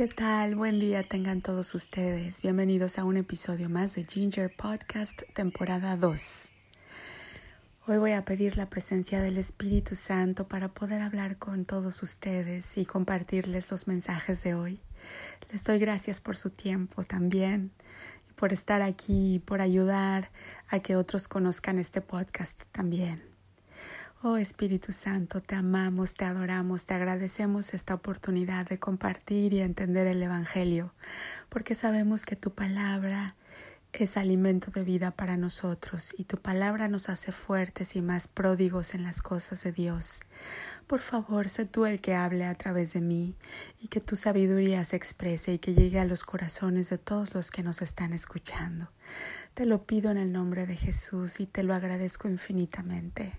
¿Qué tal? Buen día tengan todos ustedes. Bienvenidos a un episodio más de Ginger Podcast, temporada 2. Hoy voy a pedir la presencia del Espíritu Santo para poder hablar con todos ustedes y compartirles los mensajes de hoy. Les doy gracias por su tiempo también, por estar aquí y por ayudar a que otros conozcan este podcast también. Oh Espíritu Santo, te amamos, te adoramos, te agradecemos esta oportunidad de compartir y entender el Evangelio, porque sabemos que tu palabra es alimento de vida para nosotros y tu palabra nos hace fuertes y más pródigos en las cosas de Dios. Por favor, sé tú el que hable a través de mí y que tu sabiduría se exprese y que llegue a los corazones de todos los que nos están escuchando. Te lo pido en el nombre de Jesús y te lo agradezco infinitamente.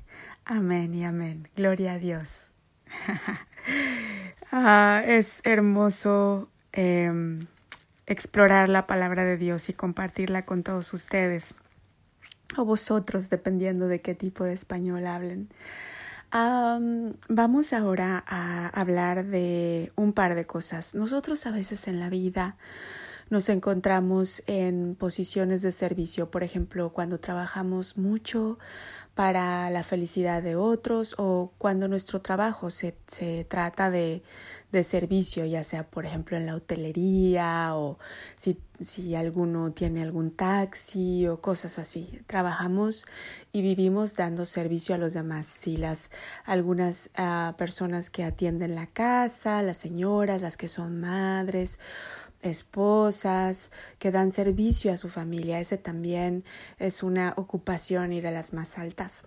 Amén y amén. Gloria a Dios. ah, es hermoso. Eh, explorar la palabra de Dios y compartirla con todos ustedes o vosotros, dependiendo de qué tipo de español hablen. vamos ahora a hablar de un par de cosas. Nosotros a veces en la vida nos encontramos en posiciones de servicio, por ejemplo, cuando trabajamos mucho para la felicidad de otros o cuando nuestro trabajo se, se trata de, de servicio, ya sea por ejemplo en la hotelería o si, si alguno tiene algún taxi o cosas así. Trabajamos y vivimos dando servicio a los demás. Si las algunas uh, personas que atienden la casa, las señoras, las que son madres esposas que dan servicio a su familia. Ese también es una ocupación y de las más altas.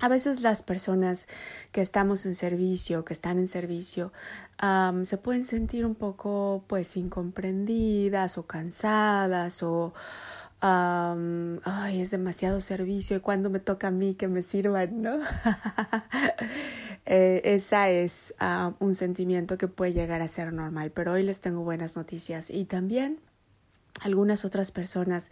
A veces las personas que estamos en servicio, que están en servicio, se pueden sentir un poco pues incomprendidas o cansadas o ay, es demasiado servicio y cuando me toca a mí que me sirvan, ¿no? eh, esa es un sentimiento que puede llegar a ser normal, pero hoy les tengo buenas noticias y también algunas otras personas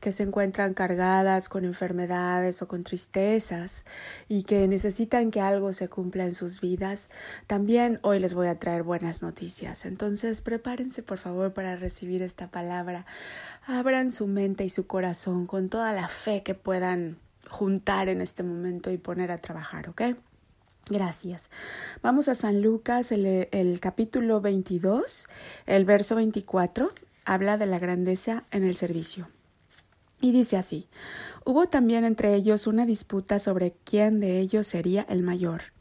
que se encuentran cargadas con enfermedades o con tristezas y que necesitan que algo se cumpla en sus vidas, también hoy les voy a traer buenas noticias. Entonces prepárense por favor para recibir esta palabra. Abran su mente y su corazón con toda la fe que puedan juntar en este momento y poner a trabajar, ¿ok? Gracias. Vamos a San Lucas, el, el capítulo 22, el verso 24 habla de la grandeza en el servicio. Y dice así, hubo también entre ellos una disputa sobre quién de ellos sería el mayor.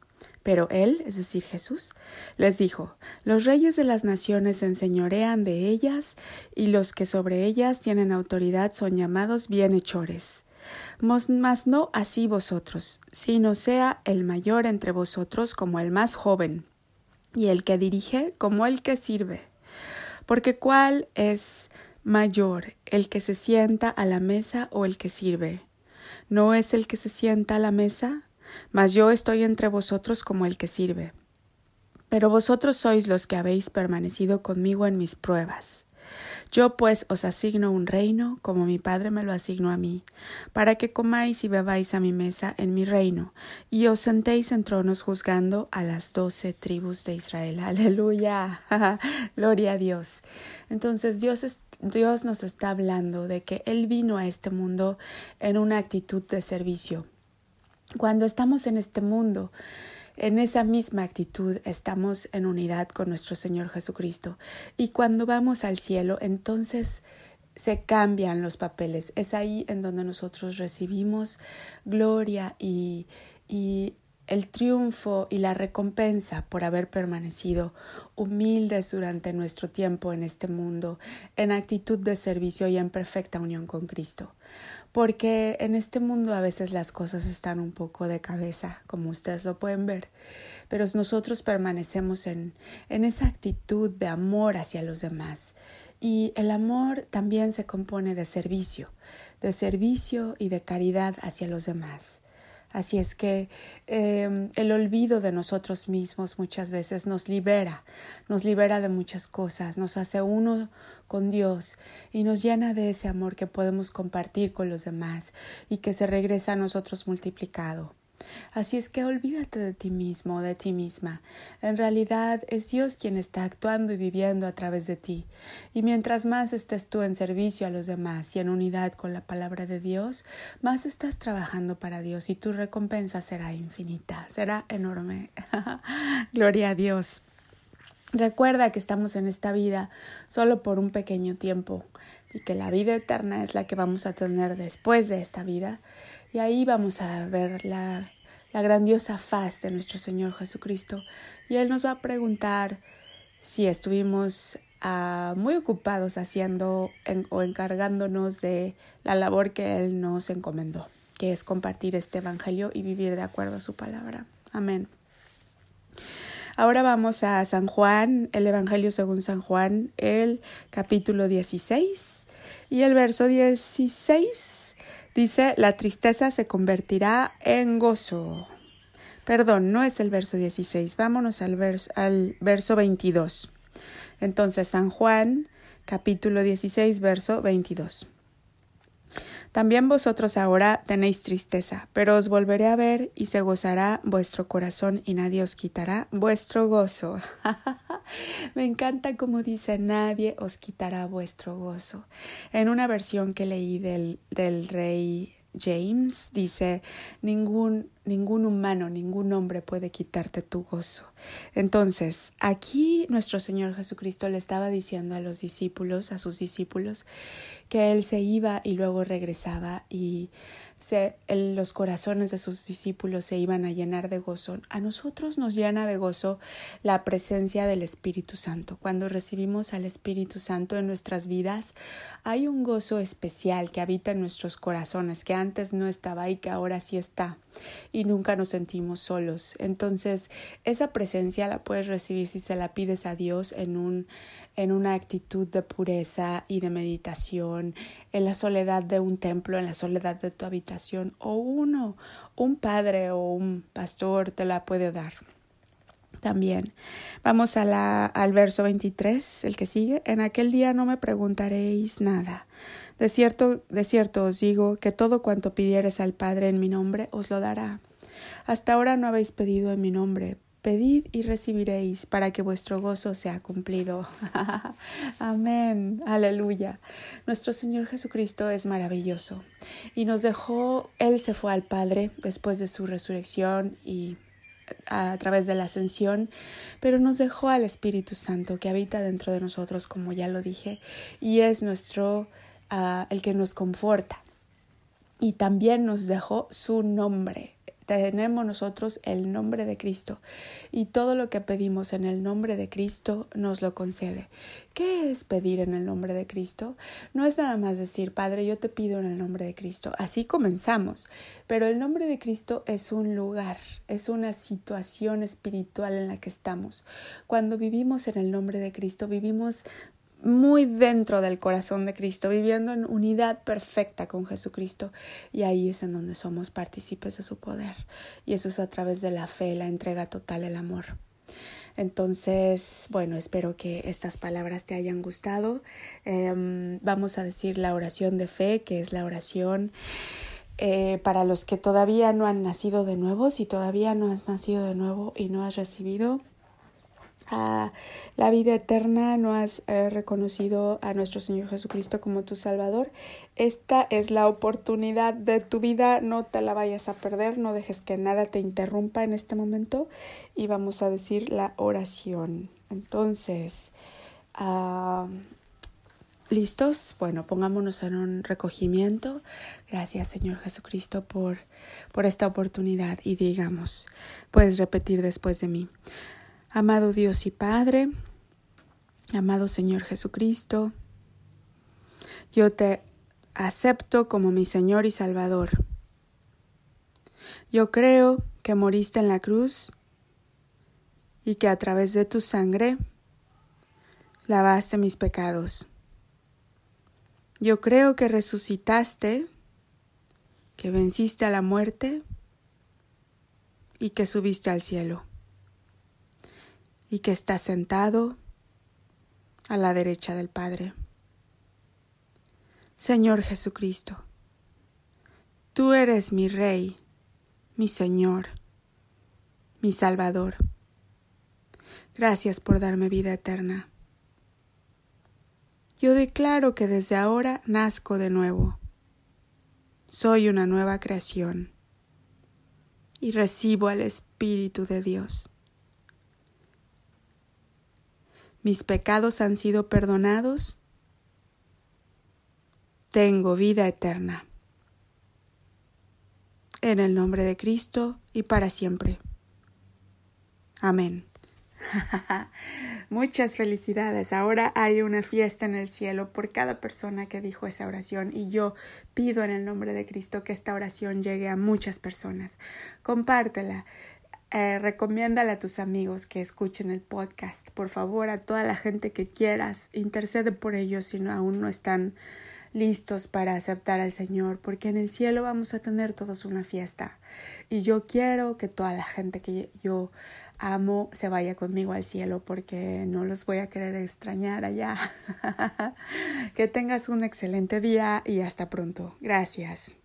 Pero él, es decir, Jesús, les dijo, los reyes de las naciones se enseñorean de ellas, y los que sobre ellas tienen autoridad son llamados bienhechores. Mas no así vosotros, sino sea el mayor entre vosotros como el más joven, y el que dirige como el que sirve. Porque ¿cuál es mayor, el que se sienta a la mesa o el que sirve? ¿No es el que se sienta a la mesa? Mas yo estoy entre vosotros como el que sirve. Pero vosotros sois los que habéis permanecido conmigo en mis pruebas. Yo pues os asigno un reino, como mi Padre me lo asignó a mí, para que comáis y bebáis a mi mesa en mi reino, y os sentéis en tronos juzgando a las doce tribus de Israel. Aleluya. Gloria a Dios. Entonces Dios Dios nos está hablando de que Él vino a este mundo en una actitud de servicio. Cuando estamos en este mundo, en esa misma actitud estamos en unidad con nuestro Señor Jesucristo. Y cuando vamos al cielo, entonces se cambian los papeles. Es ahí en donde nosotros recibimos gloria y, y el triunfo y la recompensa por haber permanecido humildes durante nuestro tiempo en este mundo, en actitud de servicio y en perfecta unión con Cristo porque en este mundo a veces las cosas están un poco de cabeza, como ustedes lo pueden ver, pero nosotros permanecemos en, en esa actitud de amor hacia los demás. Y el amor también se compone de servicio, de servicio y de caridad hacia los demás. Así es que em, el olvido de nosotros mismos muchas veces nos libera, nos libera de muchas cosas, nos hace uno con Dios y nos llena de ese amor que podemos compartir con los demás y que se regresa a nosotros multiplicado. Así es que olvídate de ti mismo, de ti misma. En realidad es Dios quien está actuando y viviendo a través de ti. Y mientras más estés tú en servicio a los demás y en unidad con la palabra de Dios, más estás trabajando para Dios y tu recompensa será infinita, será enorme. Gloria a Dios. Recuerda que estamos en esta vida solo por un pequeño tiempo y que la vida eterna es la que vamos a tener después de esta vida y ahí vamos a ver la, grandiosa faz de nuestro Señor Jesucristo. Y Él nos va a preguntar si estuvimos ah, muy ocupados haciendo o encargándonos de la labor que Él nos encomendó, que es compartir este Evangelio y vivir de acuerdo a su palabra. Amén. Ahora vamos a San Juan, el Evangelio según San Juan, el capítulo 16 y el verso 16 Dice, la tristeza se convertirá en gozo. Perdón, no es el verso 16, vámonos al, verso, al verso 22. Entonces, San Juan, capítulo 16, verso 22. También vosotros ahora tenéis tristeza, pero os volveré a ver y se gozará vuestro corazón y nadie os quitará vuestro gozo. Me encanta como dice nadie os quitará vuestro gozo. En una versión que leí del, del rey James dice, ningún, ningún humano, ningún hombre puede quitarte tu gozo. Entonces, aquí nuestro Señor Jesucristo le estaba diciendo a los discípulos, a sus discípulos, que Él se iba y luego regresaba y se, los corazones de sus discípulos se iban a llenar de gozo. A nosotros nos llena de gozo la presencia del Espíritu Santo. Cuando recibimos al Espíritu Santo en nuestras vidas, hay un gozo especial que habita en nuestros corazones, que antes no estaba y que ahora sí está. Y nunca nos sentimos solos. Entonces, esa presencia la puedes recibir si se la pides a Dios en un en una actitud de pureza y de meditación, en la soledad de un templo, en la soledad de tu habitación, o uno, un padre o un pastor te la puede dar. También. Vamos a la, al verso 23, el que sigue. En aquel día no me preguntaréis nada. De cierto, de cierto os digo que todo cuanto pidieres al Padre en mi nombre os lo dará. Hasta ahora no habéis pedido en mi nombre. Pedid y recibiréis para que vuestro gozo sea cumplido. Amén. Aleluya. Nuestro Señor Jesucristo es maravilloso y nos dejó, Él se fue al Padre después de su resurrección y a través de la ascensión, pero nos dejó al Espíritu Santo que habita dentro de nosotros, como ya lo dije, y es nuestro, ah, el que nos conforta. Y también nos dejó su nombre, tenemos nosotros el nombre de Cristo y todo lo que pedimos en el nombre de Cristo nos lo concede. ¿Qué es pedir en el nombre de Cristo? No es nada más decir, Padre, yo te pido en el nombre de Cristo. Así comenzamos, pero el nombre de Cristo es un lugar, es una situación espiritual en la que estamos. Cuando vivimos en el nombre de Cristo, vivimos muy dentro del corazón de Cristo, viviendo en unidad perfecta con Jesucristo. Y ahí es en donde somos partícipes de su poder. Y eso es a través de la fe, la entrega total, el amor. Entonces, bueno, espero que estas palabras te hayan gustado. Em, vamos a decir la oración de fe, que es la oración eh, para los que todavía no han nacido de nuevo. Si todavía no has nacido de nuevo y no has recibido a la vida eterna, no has eh, reconocido a nuestro Señor Jesucristo como tu Salvador, esta es la oportunidad de tu vida, no te la vayas a perder, no dejes que nada te interrumpa en este momento y vamos a decir la oración. Entonces, ah, ¿listos? Bueno, pongámonos en un recogimiento. Gracias Señor Jesucristo por, por esta oportunidad y digamos, puedes repetir después de mí. Amado Dios y Padre, amado Señor Jesucristo, yo te acepto como mi Señor y Salvador. Yo creo que moriste en la cruz y que a través de tu sangre lavaste mis pecados. Yo creo que resucitaste, que venciste a la muerte y que subiste al cielo y que está sentado a la derecha del Padre. Señor Jesucristo, tú eres mi Rey, mi Señor, mi Salvador. Gracias por darme vida eterna. Yo declaro que desde ahora nazco de nuevo. Soy una nueva creación y recibo al Espíritu de Dios. Mis pecados han sido perdonados. Tengo vida eterna. En el nombre de Cristo y para siempre. Amén. Muchas felicidades. Ahora hay una fiesta en el cielo por cada persona que dijo esa oración y yo pido en el nombre de Cristo que esta oración llegue a muchas personas. Compártela. Eh, recomiéndala a tus amigos que escuchen el podcast. Por favor, a toda la gente que quieras, intercede por ellos si no, aún no están listos para aceptar al Señor, porque en el cielo vamos a tener todos una fiesta. Y yo quiero que toda la gente que yo amo se vaya conmigo al cielo porque no los voy a querer extrañar allá. que tengas un excelente día y hasta pronto. Gracias.